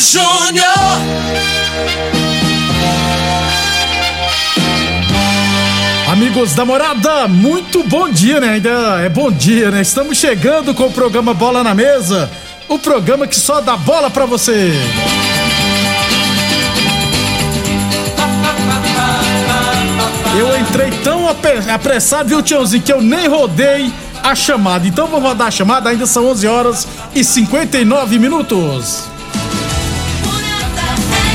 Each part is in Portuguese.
Júnior. Amigos da morada, muito bom dia, né? Ainda é bom dia, né? Estamos chegando com o programa Bola na Mesa o programa que só dá bola pra você. Eu entrei tão apressado, viu, Tiãozinho, que eu nem rodei a chamada. Então vamos rodar a chamada, ainda são 11 horas e 59 minutos.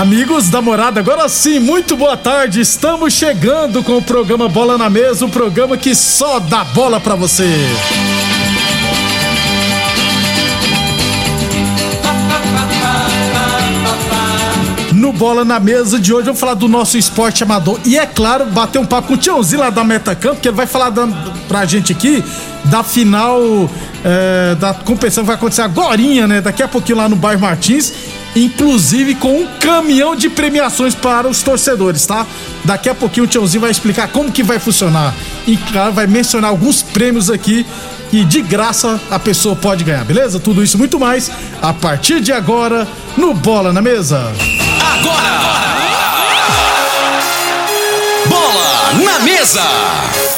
Amigos da morada, agora sim, muito boa tarde. Estamos chegando com o programa Bola na Mesa um programa que só dá bola pra você. No Bola na Mesa de hoje, vamos falar do nosso esporte amador. E é claro, bater um papo com o Tiãozinho lá da Metacampo, que ele vai falar dando pra gente aqui da final é, da competição que vai acontecer agora, né? Daqui a pouquinho lá no bairro Martins inclusive com um caminhão de premiações para os torcedores, tá? Daqui a pouquinho o Tiãozinho vai explicar como que vai funcionar e claro, vai mencionar alguns prêmios aqui que de graça a pessoa pode ganhar, beleza? Tudo isso muito mais a partir de agora no Bola na Mesa. Agora. Bola na Mesa!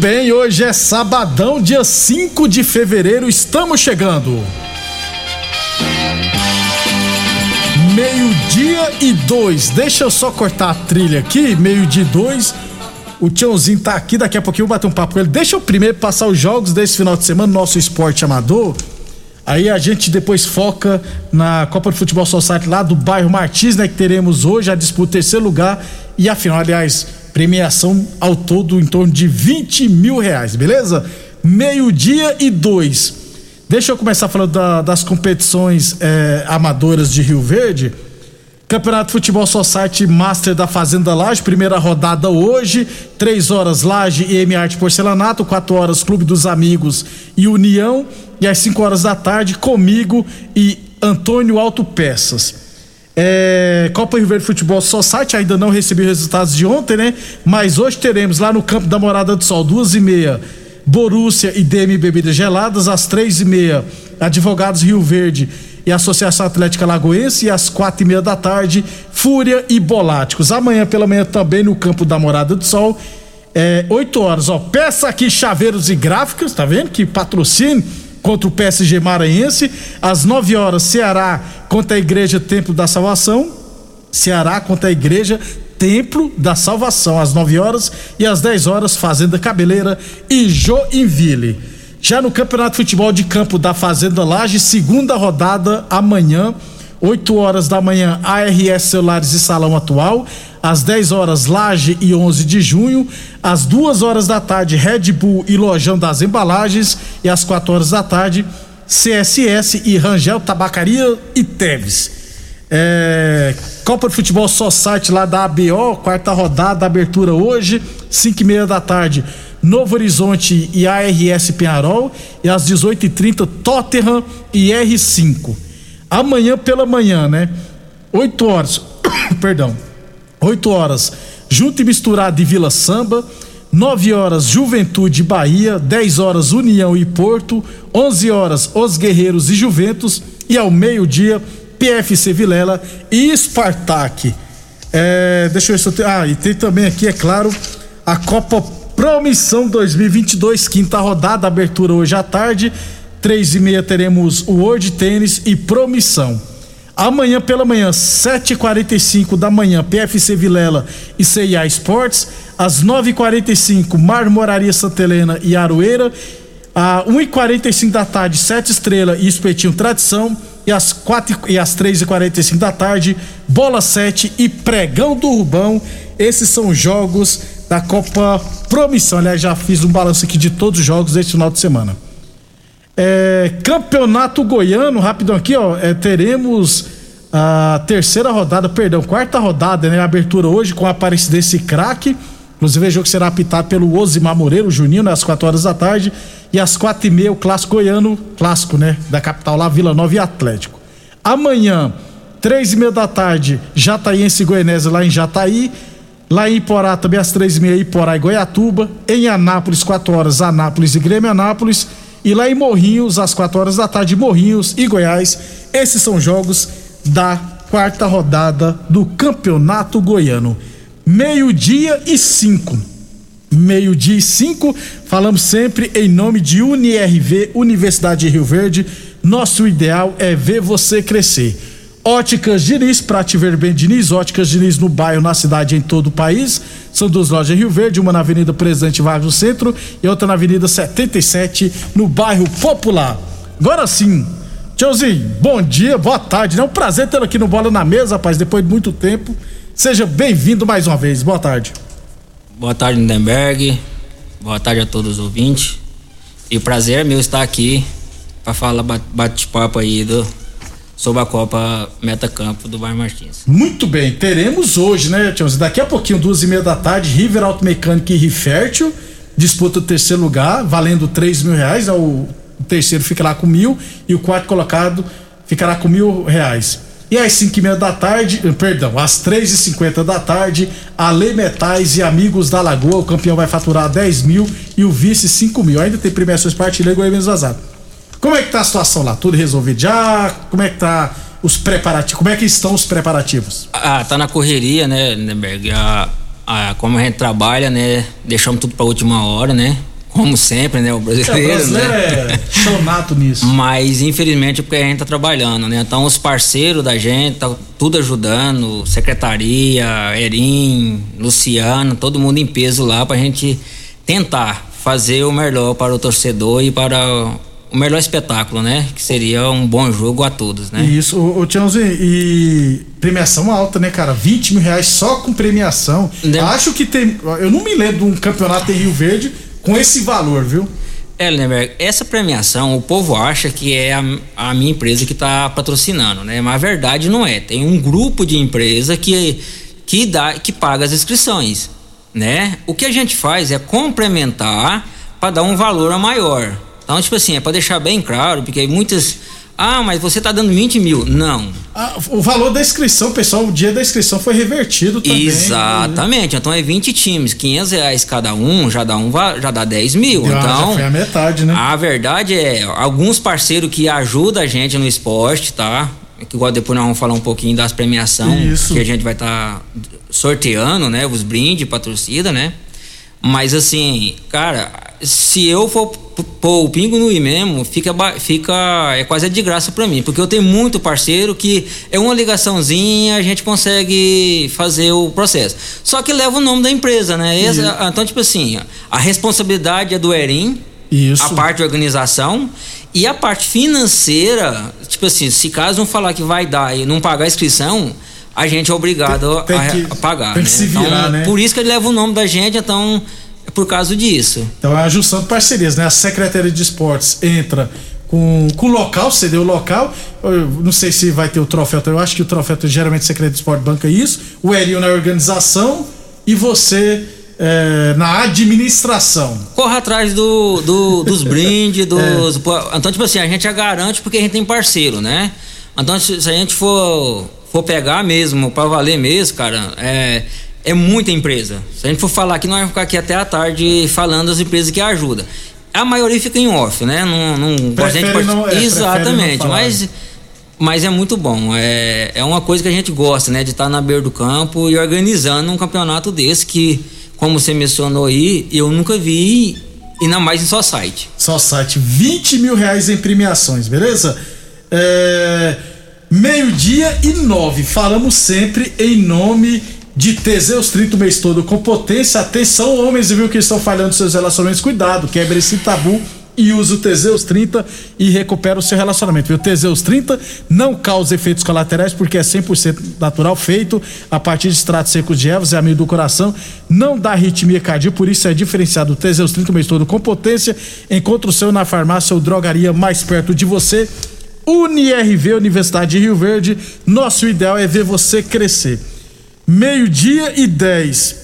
Bem, hoje é sabadão, dia 5 de fevereiro, estamos chegando. Meio-dia e dois. Deixa eu só cortar a trilha aqui, meio-dia e dois. O Tiãozinho tá aqui, daqui a pouquinho eu vou bater um papo com ele. Deixa eu primeiro passar os jogos desse final de semana, nosso esporte amador. Aí a gente depois foca na Copa de Futebol Society lá do bairro Martins, né? Que teremos hoje a disputa terceiro lugar e a final, aliás Premiação ao todo em torno de 20 mil reais, beleza? Meio-dia e dois. Deixa eu começar falando da, das competições é, amadoras de Rio Verde. Campeonato Futebol Society Master da Fazenda Laje, primeira rodada hoje, 3 horas Laje e M Arte Porcelanato, 4 horas Clube dos Amigos e União, e às 5 horas da tarde comigo e Antônio Autopeças. É, Copa Rio Verde Futebol Society ainda não recebi resultados de ontem, né? Mas hoje teremos lá no campo da Morada do Sol, duas e meia, Borússia e DM Bebidas Geladas, às três e meia, Advogados Rio Verde e Associação Atlética Lagoense, e às quatro e meia da tarde, Fúria e Boláticos. Amanhã pela manhã também no campo da Morada do Sol, é, 8 horas, ó. Peça aqui chaveiros e gráficos, tá vendo? Que patrocínio contra o PSG Maranhense. Às 9 horas, Ceará contra a Igreja Templo da Salvação. Ceará contra a Igreja Templo da Salvação, às 9 horas. E às 10 horas, Fazenda Cabeleira e Joinville. Já no Campeonato de Futebol de Campo da Fazenda Laje, segunda rodada amanhã. 8 horas da manhã, ARS Celulares e Salão Atual. Às 10 horas Laje e 11 de junho, às 2 horas da tarde Red Bull e Lojão das Embalagens e às 4 horas da tarde CSS e Rangel Tabacaria e Teves. É, Copa de Futebol só site lá da ABO, quarta rodada, abertura hoje, 5 e meia da tarde. Novo Horizonte e ARS Penharol e às 18h30 Tottenham e R5. Amanhã pela manhã, né? 8 horas, perdão, 8 horas, Junto e Misturado de Vila Samba, 9 horas Juventude Bahia, 10 horas União e Porto, 11 horas Os Guerreiros e Juventus e ao meio-dia PFC Vilela e Spartak. É, deixa eu ver se eu tenho. Ah, e tem também aqui, é claro, a Copa Promissão 2022, quinta rodada, abertura hoje à tarde. Três e meia teremos o World Tênis e Promissão. Amanhã pela manhã, 7h45 da manhã, PFC Vilela e CIA Esportes. Às 9h45, Marmoraria Santa Helena e Aroeira. Às 1h45 da tarde, Sete Estrela e Espetinho Tradição. E às, 4 e às 3h45 da tarde, Bola 7 e Pregão do Rubão. Esses são os jogos da Copa Promissão. Aliás, já fiz um balanço aqui de todos os jogos deste final de semana. É, campeonato Goiano, rapidão aqui, ó. É, teremos a terceira rodada, perdão, quarta rodada, né? Abertura hoje com a Aparecidense Craque. Inclusive, o jogo será apitado pelo Osimar Moreira, Juninho, né, às 4 horas da tarde. E às quatro e meia, o clássico goiano, clássico, né? Da capital lá, Vila Nova e Atlético. Amanhã, três e meia da tarde, Jataiense e lá em Jataí. Lá em Iporá, também às três e meia, Iporá e Goiatuba. Em Anápolis, quatro horas, Anápolis e Grêmio Anápolis. E lá em Morrinhos, às 4 horas da tarde, Morrinhos e Goiás. Esses são jogos da quarta rodada do Campeonato Goiano. Meio-dia e cinco. Meio-dia e cinco, falamos sempre em nome de UniRV, Universidade de Rio Verde. Nosso ideal é ver você crescer. Óticas Diniz, pra te ver bem, Diniz. Óticas Diniz no bairro, na cidade, em todo o país. São duas lojas em Rio Verde, uma na Avenida Presidente Vargas no centro e outra na Avenida 77, no bairro Popular. Agora sim, Tiozinho, bom dia, boa tarde. É um prazer tê-lo aqui no Bola na Mesa, rapaz, depois de muito tempo. Seja bem-vindo mais uma vez. Boa tarde. Boa tarde, Lindenberg. Boa tarde a todos os ouvintes. E o prazer é meu estar aqui para falar bate-papo aí do, sobre a Copa Meta Campo do Bar Martins. Muito bem, teremos hoje, né, Tiozinho? Daqui a pouquinho, duas e meia da tarde, River Auto Mecânica e Rifértil disputa o terceiro lugar, valendo três mil reais. É o terceiro fica lá com mil e o quarto colocado ficará com mil reais. E às 5 e meia da tarde, eh, perdão, às 3 e 50 da tarde, Ale Metais e Amigos da Lagoa, o campeão vai faturar 10 mil e o vice 5 mil. Ainda tem premiações partilha e menos vazado. Como é que tá a situação lá? Tudo resolvido já? Como é que tá os preparativos? Como é que estão os preparativos? Ah, tá na correria, né, Lindenberg? A, a, como a gente trabalha, né? Deixamos tudo pra última hora, né? como sempre, né? O brasileiro, é, o brasileiro né? é chonato nisso. Mas infelizmente porque a gente tá trabalhando, né? Então os parceiros da gente tá tudo ajudando, secretaria, Erim, Luciano, todo mundo em peso lá pra gente tentar fazer o melhor para o torcedor e para o melhor espetáculo, né? Que seria um bom jogo a todos, né? Isso, o, o Tiãozinho, e premiação alta, né, cara? 20 mil reais só com premiação. Né? Acho que tem. Eu não me lembro de um campeonato em Rio Verde com esse valor, viu? É, Lemberg, essa premiação o povo acha que é a, a minha empresa que está patrocinando, né? Mas a verdade não é. Tem um grupo de empresa que, que, dá, que paga as inscrições, né? O que a gente faz é complementar para dar um valor a maior. Então, tipo assim, é para deixar bem claro, porque muitas ah, mas você está dando 20 mil. Não. Ah, o valor da inscrição, pessoal, o dia da inscrição foi revertido também. Exatamente. Então é 20 times, 500 reais cada um, já dá, um, já dá 10 mil. Já, então, já foi a metade, né? A verdade é, alguns parceiros que ajudam a gente no esporte, tá? Que igual depois nós vamos falar um pouquinho das premiações que a gente vai estar tá sorteando, né? Os brindes pra torcida, né? Mas assim, cara, se eu for pôr o pingo no i mesmo, fica, fica é quase de graça para mim, porque eu tenho muito parceiro que é uma ligaçãozinha, a gente consegue fazer o processo. Só que leva o nome da empresa, né? Essa, então, tipo assim, a responsabilidade é do Erim, Isso. a parte de organização e a parte financeira, tipo assim, se caso não falar que vai dar e não pagar a inscrição, a gente é obrigado tem, tem a, que, a, pagar. Tem que né? se virar, então, né? Por isso que ele leva o nome da gente, então por causa disso. Então é a junção de parcerias, né? A Secretaria de Esportes entra com, com o local, cedeu o local. Eu não sei se vai ter o troféu, eu acho que o troféu geralmente Secretaria de Esporte banca isso. O Erinho na organização e você é, na administração. Corra atrás do, do dos brindes, dos. É. Então, tipo assim, a gente já garante porque a gente tem parceiro, né? Então, se, se a gente for, for pegar mesmo, para valer mesmo, cara, é, é muita empresa. Se a gente for falar aqui, nós vamos ficar aqui até a tarde falando das empresas que ajudam. A maioria fica em off, né? Não, não, prefere pode... não é, Exatamente, mas mas é muito bom. É, é uma coisa que a gente gosta, né? De estar na beira do campo e organizando um campeonato desse que, como você mencionou aí, eu nunca vi, ainda mais em só site. Só site. 20 mil reais em premiações, beleza? É, Meio-dia e nove. Falamos sempre em nome de Teseus 30 o mês todo com potência. Atenção, homens, viu que estão falhando seus relacionamentos. Cuidado, quebre esse tabu e use o Teseus 30 e recupera o seu relacionamento. Viu? Teseus 30 não causa efeitos colaterais porque é 100% natural, feito a partir de extratos secos de ervas, é amigo do coração, não dá arritmia cardíaca, por isso é diferenciado. O Teseus 30 o mês todo com potência. Encontre o seu na farmácia ou drogaria mais perto de você. UniRV, Universidade de Rio Verde. Nosso ideal é ver você crescer. Meio-dia e 10.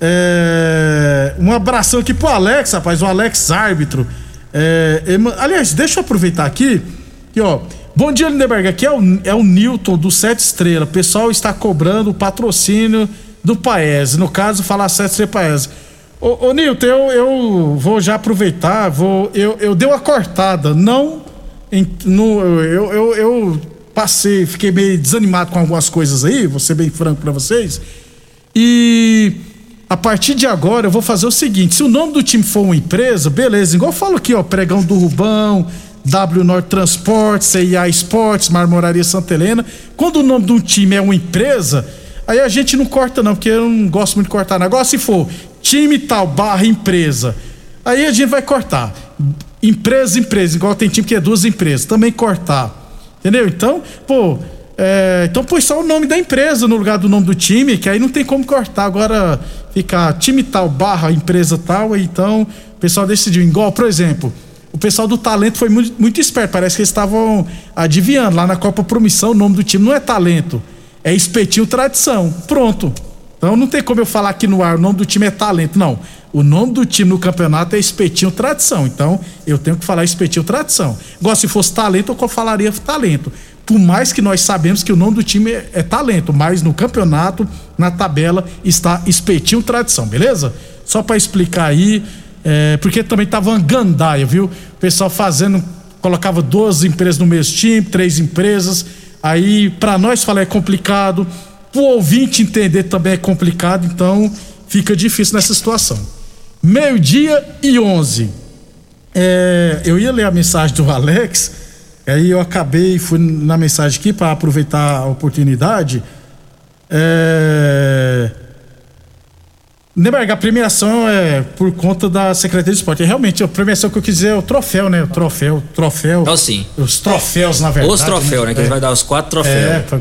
É... Um abração aqui pro Alex, rapaz, o Alex árbitro. É... Aliás, deixa eu aproveitar aqui. ó. Bom dia, Lindeberg. Aqui é o, é o Newton do Sete Estrela. O pessoal está cobrando o patrocínio do Paese. No caso, falar Sete Estrela Paese. Ô, ô Newton, eu, eu vou já aproveitar. Vou, eu, eu dei uma cortada. Não. Em, no, eu, eu, eu passei, fiquei meio desanimado com algumas coisas aí, vou ser bem franco para vocês. E a partir de agora eu vou fazer o seguinte: se o nome do time for uma empresa, beleza, igual eu falo aqui, ó, Pregão do Rubão, W Norte Transportes, CIA Esportes, Marmoraria Santa Helena. Quando o nome de um time é uma empresa, aí a gente não corta, não, porque eu não gosto muito de cortar negócio. Se for time tal, barra empresa, aí a gente vai cortar. Empresa, empresa, igual tem time que é duas empresas, também cortar. Entendeu? Então, pô, é, então põe só o nome da empresa no lugar do nome do time, que aí não tem como cortar. Agora ficar time tal, barra empresa tal, então o pessoal decidiu. Igual, por exemplo, o pessoal do talento foi muito, muito esperto. Parece que eles estavam adivinhando. Lá na Copa Promissão, o nome do time não é talento, é espetinho tradição. Pronto. Então não tem como eu falar aqui no ar, o nome do time é talento. Não. O nome do time no campeonato é Espetinho Tradição. Então, eu tenho que falar Espetinho Tradição. Igual se fosse talento, eu falaria talento. Por mais que nós sabemos que o nome do time é, é talento, mas no campeonato, na tabela, está Espetinho Tradição, beleza? Só para explicar aí, é, porque também tava uma gandaia, viu? O pessoal fazendo, colocava duas empresas no mesmo time, três empresas. Aí, para nós falar é complicado, pro ouvinte entender também é complicado, então fica difícil nessa situação. Meio-dia e 11. É, eu ia ler a mensagem do Alex, aí eu acabei, fui na mensagem aqui para aproveitar a oportunidade. É, Neberg, a premiação é por conta da Secretaria de Esporte. É realmente, a premiação que eu quis dizer é o troféu, né? O troféu, troféu. Então, sim. Os troféus, na verdade. Os troféus, né? né? Que é. vai dar os quatro troféus. É,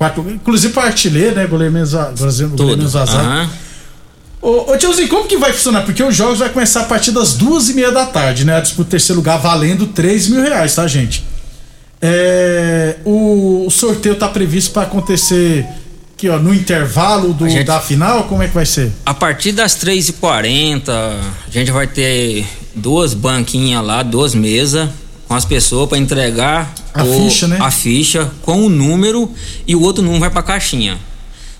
quatro, inclusive para artilheiro, né? Goleiro menos, goleiro menos azar. Uhum. Ô, ô tiozinho, como que vai funcionar? Porque os jogos vai começar a partir das duas e meia da tarde, né? A disputa terceiro lugar valendo 3 mil reais, tá, gente? É, o, o, sorteio tá previsto para acontecer aqui, ó, no intervalo do, gente, da final, como é que vai ser? A partir das 3h40, a gente vai ter duas banquinhas lá, duas mesas com as pessoas para entregar a o, ficha, né? A ficha com o número e o outro número vai para caixinha.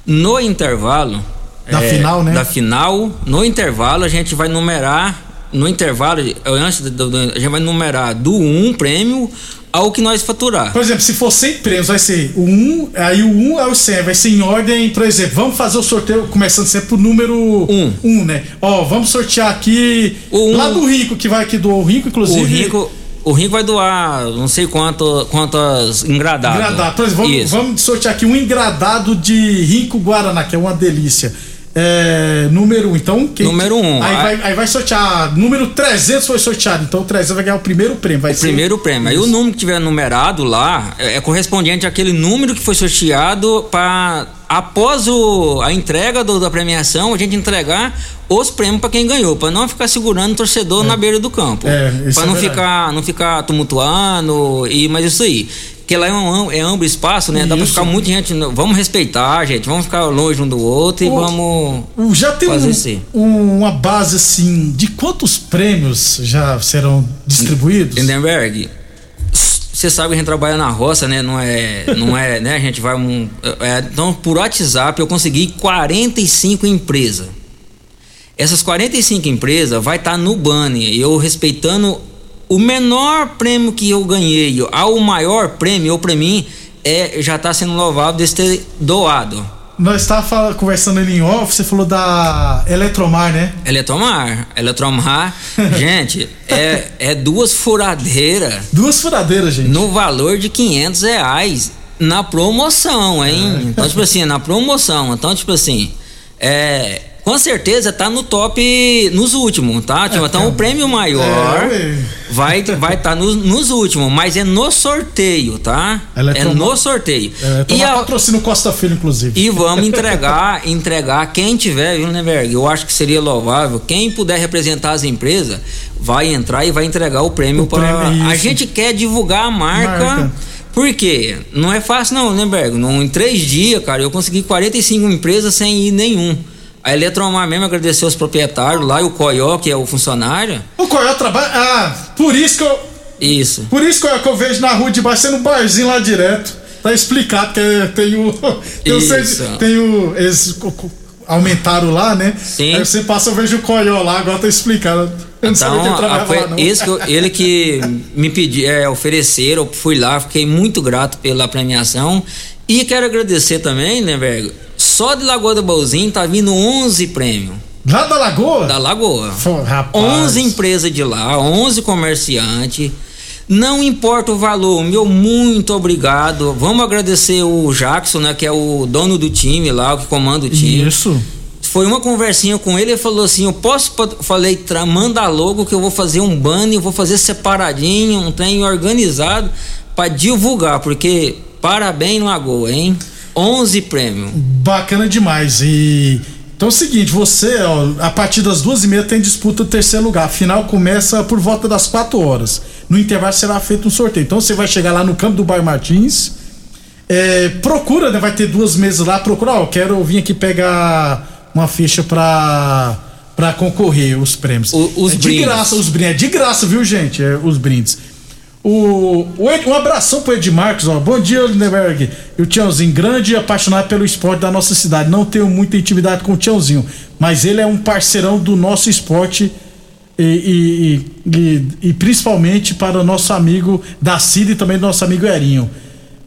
No intervalo, da é, final, né? Da final. No intervalo, a gente vai numerar. No intervalo, antes do, a gente vai numerar do 1 um prêmio ao que nós faturar. Por exemplo, se for 100 prêmios, vai ser o 1, um, aí o 1 um é o 100, vai ser em ordem, por exemplo, vamos fazer o sorteio começando sempre pro número 1, um. um, né? Ó, vamos sortear aqui um, lá do Rico, que vai aqui do o Rico, inclusive. O Rico, o Rico vai doar não sei quanto, quantas engradados. Engradado. Exemplo, vamos, vamos sortear aqui um engradado de Rico Guaraná, que é uma delícia. É, número 1. Um. Então, quem, número 1. Um. Aí, vai, aí vai sortear. Número 300 foi sorteado. Então, o 300 vai ganhar o primeiro prêmio. Vai o ser... primeiro prêmio. Aí, o número que tiver numerado lá é, é correspondente àquele número que foi sorteado para após o, a entrega do, da premiação, a gente entregar os prêmios para quem ganhou, para não ficar segurando o torcedor é. na beira do campo. É, para não ficar não ficar tumultuando e mas isso aí porque lá é, um, é amplo espaço, né? Dá pra ficar muita gente. Vamos respeitar, gente. Vamos ficar longe um do outro e vamos. Já tem fazer um, uma base assim de quantos prêmios já serão distribuídos? Lindenberg, você sabe que a gente trabalha na roça, né? Não é, não é, né? A gente vai um, é, então por WhatsApp eu consegui 45 empresas. Essas 45 empresas vai estar tá no banner, eu respeitando o menor prêmio que eu ganhei ao maior prêmio, para mim, é já está sendo louvável de ter doado. Nós estávamos conversando ali em off, você falou da Eletromar, né? Eletromar. Eletromar, gente, é, é duas furadeiras. Duas furadeiras, gente. No valor de 500 reais. Na promoção, hein? É. Então, tipo assim, na promoção. Então, tipo assim, é, com certeza tá no top nos últimos, tá? Tipo, então o prêmio maior é, vai vai estar tá nos, nos últimos, mas é no sorteio, tá? Ela é, é no sorteio. É, e a patrocínio Costa Filho, inclusive. E vamos entregar, entregar quem tiver, viu, Neberg? Eu acho que seria louvável. Quem puder representar as empresas vai entrar e vai entregar o prêmio para. A gente quer divulgar a marca. marca. Por quê? Não é fácil não, né, Bergo? Em três dias, cara, eu consegui 45 empresas sem ir nenhum. A Eletromar mesmo agradeceu os proprietários lá e o Coió, que é o funcionário. O Coió trabalha. Ah, por isso que eu. Isso. Por isso que eu, que eu vejo na rua de baixo sendo um barzinho lá direto. Tá explicado que tem o. Tem isso. o. Tem o eles aumentaram lá, né? Sim. Aí você passa, eu vejo o Coió lá, agora tá explicado. Eu então, que a, foi lá, esse que eu, ele que me pediu, é, ofereceram, eu fui lá, fiquei muito grato pela premiação. E quero agradecer também, né, velho? Só de Lagoa do Bolzinho tá vindo 11 prêmios. Lá da Lagoa? Da Lagoa. Pô, rapaz. 11 empresas de lá, 11 comerciantes. Não importa o valor, meu muito obrigado. Vamos agradecer o Jackson, né, que é o dono do time lá, o que comanda o time. Isso. Foi uma conversinha com ele, ele falou assim: "Eu posso falei, manda logo que eu vou fazer um banner, vou fazer separadinho, um trem organizado para divulgar, porque parabéns Lagoa, hein?" 11 prêmios. Bacana demais. E então é o seguinte, você, ó, a partir das duas e meia tem disputa do terceiro lugar. A final começa por volta das 4 horas. No intervalo será feito um sorteio. Então você vai chegar lá no campo do Bairro Martins. É, procura, né? Vai ter duas mesas lá. Procura, ó, quero vir aqui pegar uma ficha pra, pra concorrer os prêmios. O, os é de brindes. graça, os brindes. É de graça, viu, gente? É, os brindes. O, o Ed, um abração pro Ed Marcos, ó. Bom dia, Lindenberg. E o Tiãozinho, grande e apaixonado pelo esporte da nossa cidade. Não tenho muita intimidade com o Tiãozinho, mas ele é um parceirão do nosso esporte e, e, e, e principalmente para o nosso amigo da Cida e também do nosso amigo Erinho.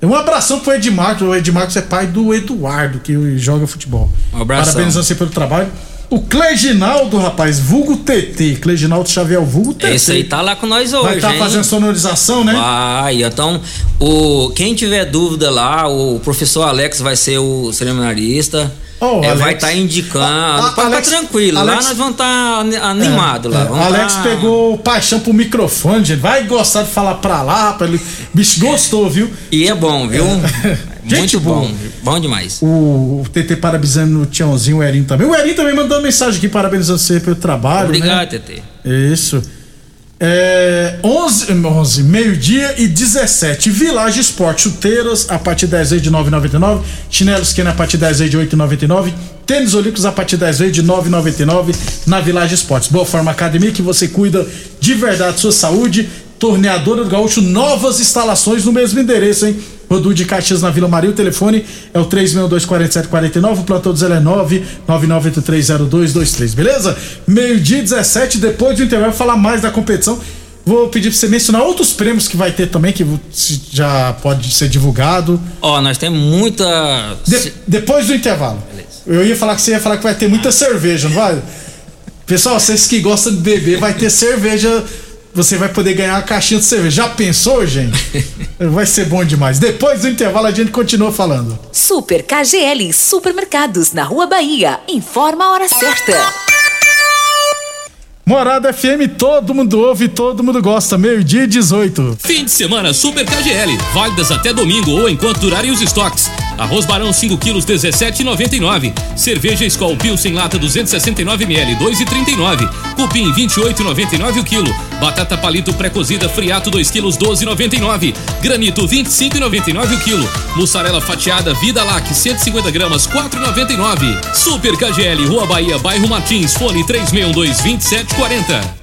Um abração pro Ed Marcos. O Ed Marcos é pai do Eduardo, que joga futebol. Um abração. Parabéns a você pelo trabalho. O Cleginaldo, rapaz, vulgo TT, Cleginaldo Xavier, vulgo TT. Esse aí tá lá com nós hoje, Vai estar tá fazendo sonorização, né? Vai, então, o, quem tiver dúvida lá, o professor Alex vai ser o cerimonialista. Oh, é, vai estar tá indicando. A, Alex, tranquilo. Alex, lá nós vamos estar tá animados. É, lá. É, Alex tá... pegou paixão pro microfone, gente. Vai gostar de falar pra lá. Pra ele... Bicho gostou, viu? E é bom, viu? É. Gente Muito bom, bom demais. O, o TT parabenizando o Tiãozinho, o Erinho também. O Erinho também mandou uma mensagem aqui parabenizando você pelo trabalho. Obrigado, né? TT. Isso. É, 11, 11 meio-dia e 17. Village Esporte, chuteiras a partir 10 vezes de 9,99. Chinelos Kenner a partir 10 vezes de 8,99. Tênis Olímpicos a partir 10 vezes de 9,99 na Village Esportes. Boa Forma Academia que você cuida de verdade sua saúde. Torneadora do Gaúcho, novas instalações no mesmo endereço, hein? Rodu de Caxias na Vila Maria. O telefone é o 3624749. O plantão do Zé é 999830223, beleza? Meio-dia 17, depois do intervalo, falar mais da competição. Vou pedir pra você mencionar outros prêmios que vai ter também, que já pode ser divulgado. Ó, oh, nós temos muita. De, depois do intervalo. Beleza. Eu ia falar que você ia falar que vai ter muita cerveja, não vai? Pessoal, vocês que gostam de beber, vai ter cerveja você vai poder ganhar uma caixinha de cerveja. Já pensou, gente? vai ser bom demais. Depois do intervalo a gente continua falando. Super KGL Supermercados na Rua Bahia. Informa a hora certa. Morada FM, todo mundo ouve, todo mundo gosta. Meio-dia 18. Fim de semana Super KGL. Válidas até domingo ou enquanto durarem os estoques. Arroz Barão 5 quilos 17,99. Cerveja Skol Pilsen lata 269 ml 2,39. Cupim 28,99 o quilo. Batata palito pré-cozida friato 2 quilos 12,99. Granito 25,99 o quilo. Mussarela fatiada Vida Lac 150 gramas 4,99. Super KGL Rua Bahia Bairro Martins Fone 3612 2740.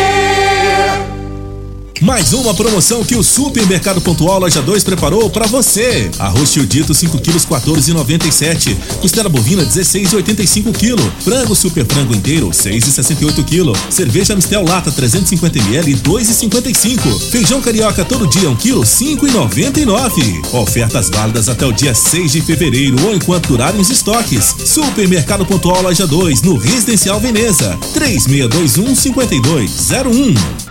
Mais uma promoção que o Supermercado Pontual Loja 2 preparou para você. Arroz tio dito 5 quilos 14,97. Costela bovina 16,85 kg. Frango super frango inteiro 6,68 kg. Cerveja Mistel lata 350 ml 2,55. Feijão carioca todo dia 1 kg 5,99. Ofertas válidas até o dia 6 de fevereiro ou enquanto durarem os estoques. Supermercado Pontual Loja 2 no Residencial Veneza 3621 5201.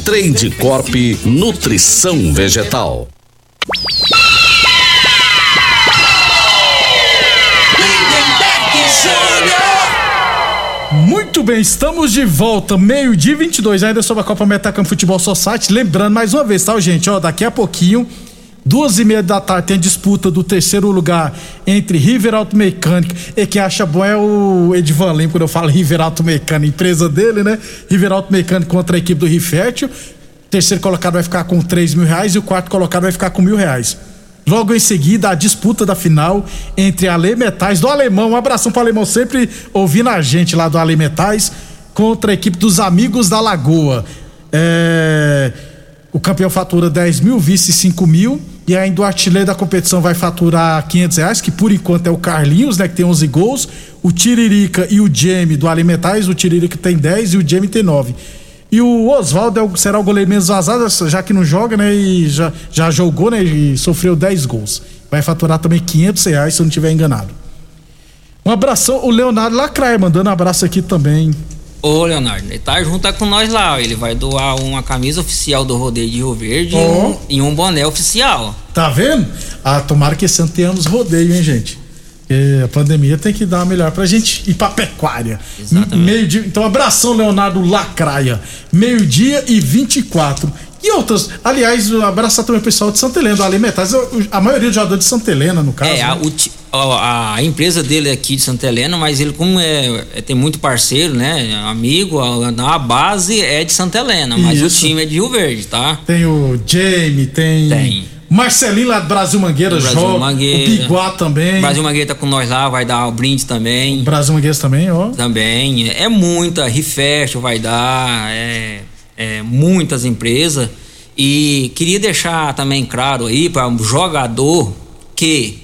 Trade Corp Nutrição Vegetal. Muito bem, estamos de volta, meio-dia 22, ainda sobre a Copa Metacam Futebol Society. Lembrando mais uma vez, tá, gente? Ó, daqui a pouquinho Duas e meia da tarde tem a disputa do terceiro lugar entre River Auto Mecânica e que acha bom é o Edvan Lima, quando eu falo River Auto Mecânica, empresa dele, né? River Auto Mecânica contra a equipe do Rifértil. Terceiro colocado vai ficar com 3 mil reais e o quarto colocado vai ficar com mil reais. Logo em seguida, a disputa da final entre Ale Metais do Alemão. Um abração pro Alemão, sempre ouvindo a gente lá do Ale Metais, contra a equipe dos Amigos da Lagoa. É... O campeão fatura 10 mil, vice 5 mil. E ainda o artilheiro da competição vai faturar 500 reais, que por enquanto é o Carlinhos, né? Que tem 11 gols. O Tiririca e o Jamie do Alimentais. O Tiririca tem 10 e o Jamie tem 9. E o Oswaldo é será o goleiro menos vazado, já que não joga, né? E já, já jogou, né? E sofreu 10 gols. Vai faturar também 500 reais, se eu não estiver enganado. Um abração, o Leonardo Lacraia, mandando um abraço aqui também. Ô, Leonardo, ele tá junto com nós lá. Ele vai doar uma camisa oficial do Rodeio de Rio Verde oh. e, um, boné oficial. Tá vendo? Ah, tomara que esse ano tenhamos rodeio, hein, gente? Porque a pandemia tem que dar uma melhor pra gente ir pra pecuária. Exatamente. Meio dia, então, abração, Leonardo Lacraia. Meio-dia e 24. E outras, aliás, abraçar também o pessoal de Santa Helena, do Metais, a maioria dos jogadores de Santa Helena, no caso. É, a, né? o, a, a, empresa dele é aqui de Santa Helena, mas ele, como é, é tem muito parceiro, né? Amigo, a, a, base é de Santa Helena, mas Isso. o time é de Rio Verde, tá? Tem o Jamie, tem. Tem. Marcelinho lá do Brasil Mangueira Brasil joga. Mangueira. O Biguá também. Brasil Mangueira tá com nós lá, vai dar o brinde também. O Brasil Mangueira também, ó. Também. É muita, Refest vai dar, é, é muitas empresas. E queria deixar também claro aí para o um jogador que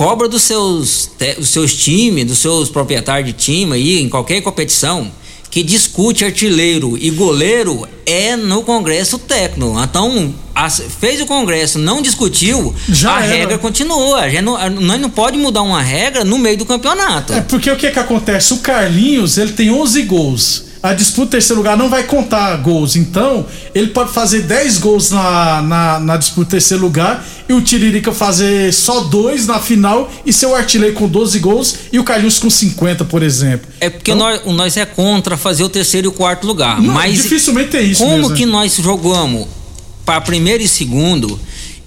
cobra dos seus, dos seus times, dos seus proprietários de time aí, em qualquer competição, que discute artilheiro e goleiro é no Congresso técnico. Então, fez o Congresso, não discutiu, Já a era. regra continua. A gente não, nós não pode mudar uma regra no meio do campeonato. É porque o que que acontece? O Carlinhos, ele tem 11 gols a disputa terceiro lugar não vai contar gols. Então, ele pode fazer 10 gols na, na, na, disputa terceiro lugar e o Tiririca fazer só dois na final e ser o artilheiro com 12 gols e o Carlinhos com 50, por exemplo. É porque então, nós, nós é contra fazer o terceiro e o quarto lugar. Não, mas dificilmente é isso. Como mesmo, que nós jogamos para primeiro e segundo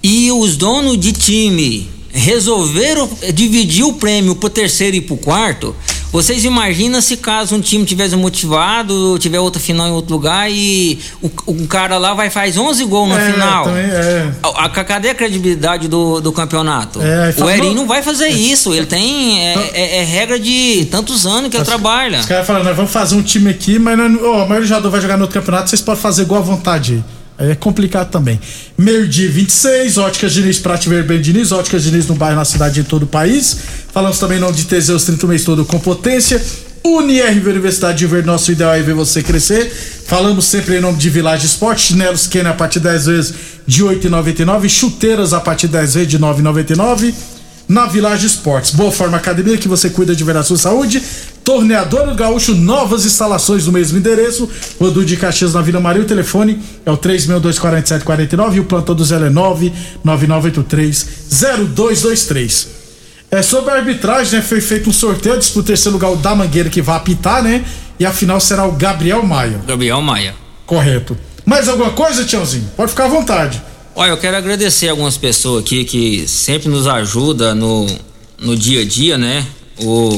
e os donos de time resolveram dividir o prêmio pro terceiro e pro quarto? Vocês imaginam se caso um time tivesse motivado, tiver outra final em outro lugar e o, um cara lá vai faz 11 gols na é, final? Também, é. a, a, cadê a credibilidade do, do campeonato? É, o Eri não vai fazer isso. Ele tem é, é, é, regra de tantos anos que ele trabalha. Os caras falam, nós vamos fazer um time aqui, mas não, oh, a maioria jogador vai jogar no outro campeonato, vocês podem fazer igual à vontade. Aí é complicado também. Meio-dia 26, Óticas Diniz, Prate Vermelho Diniz, Óticas Diniz no bairro, na cidade de todo o país. Falamos também em nome de Teseus 30 mês todo com potência. UniRV Universidade de Verde, nosso ideal é ver você crescer. Falamos sempre em nome de Village Esporte, chinelos Kenner a partir de 10 vezes de 8,99, chuteiras a partir de 10 vezes de 9,99 na Village Esportes. Boa Forma Academia, que você cuida de ver a sua saúde. Torneador do Gaúcho, novas instalações no mesmo endereço. Rodu de Caxias na Vila Maria. O telefone é o 3624749 e o plantão do Zé é 999830223. É, sobre a arbitragem, né, foi feito um sorteio, disputa o terceiro lugar o da Mangueira que vai apitar, né? E a final será o Gabriel Maia. Gabriel Maia. Correto. Mais alguma coisa, Tiãozinho? Pode ficar à vontade. Olha, eu quero agradecer algumas pessoas aqui que sempre nos ajudam no, no dia a dia, né? O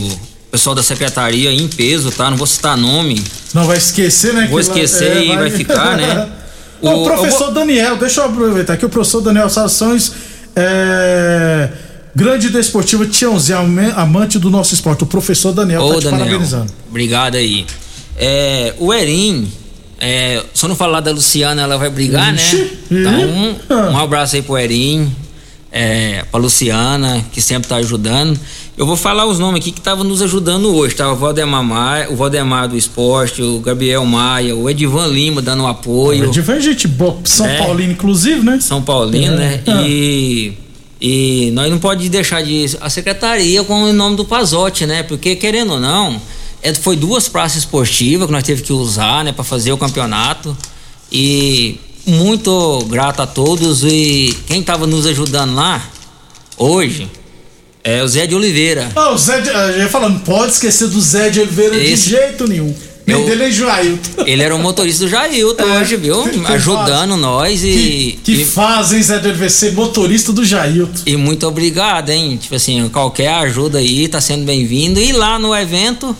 pessoal da secretaria em peso, tá? Não vou citar nome. Não vai esquecer, né? Vou esquecer é, e vai... vai... ficar, né? o, o, professor vou... Daniel, deixa eu aproveitar aqui, o professor Daniel Sassões é grande desportivo Tiãozinho, amante do nosso esporte. O professor Daniel Ô, tá te Daniel, parabenizando. Obrigado aí. É, o Erim, é, só não falar da Luciana, ela vai brigar, né? Ixi, né? Então, um, um abraço aí pro Erim é, pra Luciana, que sempre tá ajudando. Eu vou falar os nomes aqui que estavam nos ajudando hoje. Tava o Valdemar, Maia, o Valdemar do Esporte, o Gabriel Maia, o Edivan Lima dando apoio. O Edivan é gente boa, São é, Paulino, inclusive, né? São Paulino, é. né? É. E, e nós não pode deixar de. A secretaria com o nome do Pazotti, né? Porque, querendo ou não, é, foi duas praças esportivas que nós teve que usar, né, para fazer o campeonato. E muito grato a todos e quem estava nos ajudando lá hoje é o Zé de Oliveira. Ah, o Zé de, eu ia falar, não pode esquecer do Zé de Oliveira Esse, de jeito nenhum. Eu, dele é Jailton. Ele era o motorista do Jailton é, hoje, viu? Ajudando faz. nós e. Que, que e, fazem, Zé do motorista do Jailton. E muito obrigado, hein? Tipo assim, qualquer ajuda aí tá sendo bem-vindo. E lá no evento.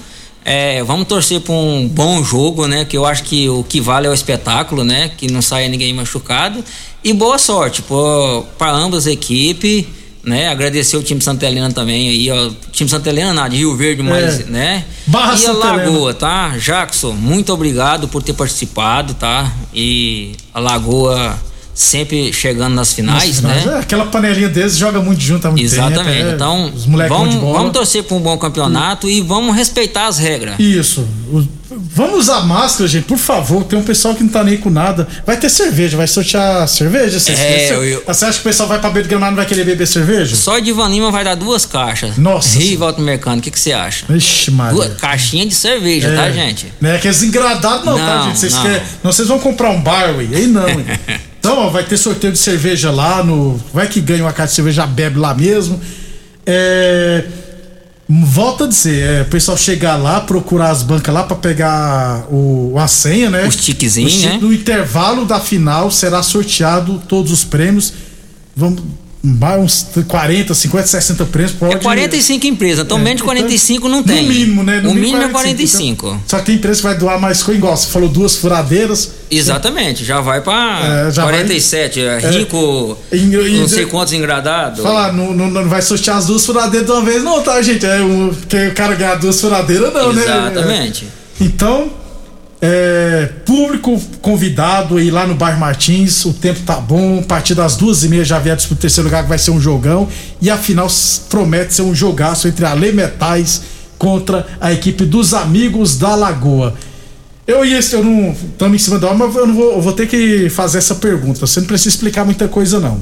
É, vamos torcer para um bom jogo, né? Que eu acho que o que vale é o espetáculo, né? Que não saia ninguém machucado. E boa sorte para ambas as equipes né? Agradecer o time Santa Helena também aí, ó. Time Santa Helena, nada, de Rio Verde, mas, é. né? Barra e a Lagoa, tá? Jackson, muito obrigado por ter participado, tá? E a Lagoa sempre chegando nas finais, nas finais né? É, aquela panelinha deles joga muito junto há muito Exatamente. Tempo, é, então, vamos, vamos torcer para um bom campeonato e... e vamos respeitar as regras. Isso. Vamos usar máscara, gente, por favor. Tem um pessoal que não tá nem com nada. Vai ter cerveja, vai sortear cerveja? Você, é, você, eu... você acha que o pessoal vai pra beber gramado e não vai querer beber cerveja? Só de Van Lima vai dar duas caixas. Nossa. Rio e volta no mercado. O que, que você acha? Ixi, Maria. Duas caixinhas de cerveja, tá, é. tá, gente? Não é aqueles engradados, não, não, tá, gente? Vocês, não. Querem, não, vocês vão comprar um Barway. Aí não, Então, ó, vai ter sorteio de cerveja lá no. Vai que ganha uma caixa de cerveja, bebe lá mesmo. É. Volta a dizer, é, o pessoal chegar lá, procurar as bancas lá para pegar o, a senha, né? Os tiquezinhos, né? No intervalo da final será sorteado todos os prêmios. Vamos uns 40, 50, 60 prêmios pode. É 45 empresas, então é, menos de 45 então, não tem. No mínimo, né? No o mínimo, é 45. Então, só que tem empresa que vai doar mais coisa, igual você falou, duas furadeiras. Exatamente, já vai pra é, já 47. Vai, é, rico, é, em, não sei quantos engradados. Falar, não, não, não, vai sortear as duas furadeiras de uma vez, não, tá, gente? É um, que o cara ganhar duas furadeiras, não, Exatamente. né? Exatamente. Então, é, público convidado aí lá no bairro Martins, o tempo tá bom, a partir das duas e meia já vier pro terceiro lugar que vai ser um jogão e a final promete ser um jogaço entre a Lei Metais contra a equipe dos Amigos da Lagoa. Eu ia, eu não, estamos em cima da hora, mas eu, não vou, eu vou ter que fazer essa pergunta, você não precisa explicar muita coisa não.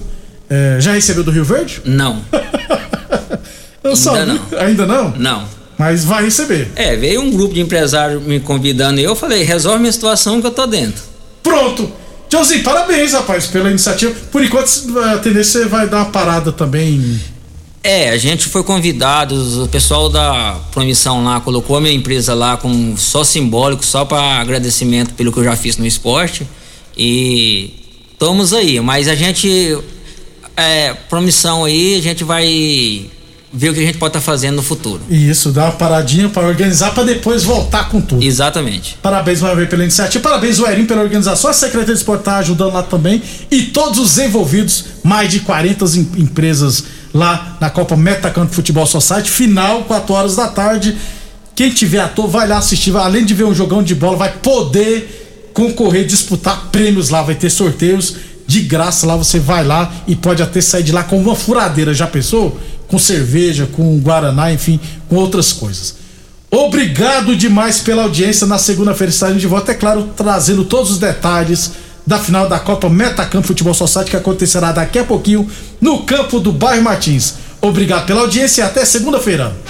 É, já recebeu do Rio Verde? Não. ainda não. Ainda não? Não. Mas vai receber. É, veio um grupo de empresários me convidando e eu falei, resolve minha situação que eu tô dentro. Pronto! Tiozinho, parabéns, rapaz, pela iniciativa. Por enquanto, a tendência você vai dar uma parada também. É, a gente foi convidado, o pessoal da promissão lá colocou a minha empresa lá como só simbólico, só para agradecimento pelo que eu já fiz no esporte. E estamos aí, mas a gente é, promissão aí, a gente vai ver o que a gente pode estar tá fazendo no futuro. Isso, dar uma paradinha para organizar para depois voltar com tudo. Exatamente. Parabéns vez pela iniciativa, parabéns o Erim pela organização, a Secretaria de Esporte tá ajudando lá também e todos os envolvidos, mais de 40 empresas lá na Copa Metacanto Futebol Society, final 4 horas da tarde. Quem tiver ator vai lá assistir, além de ver um jogão de bola, vai poder concorrer, disputar prêmios lá, vai ter sorteios de graça lá, você vai lá e pode até sair de lá com uma furadeira, já pensou? Com cerveja, com guaraná, enfim, com outras coisas. Obrigado demais pela audiência. Na segunda-feira estaremos de volta, é claro, trazendo todos os detalhes da final da Copa Metacampo Futebol Society que acontecerá daqui a pouquinho no campo do bairro Martins. Obrigado pela audiência e até segunda-feira.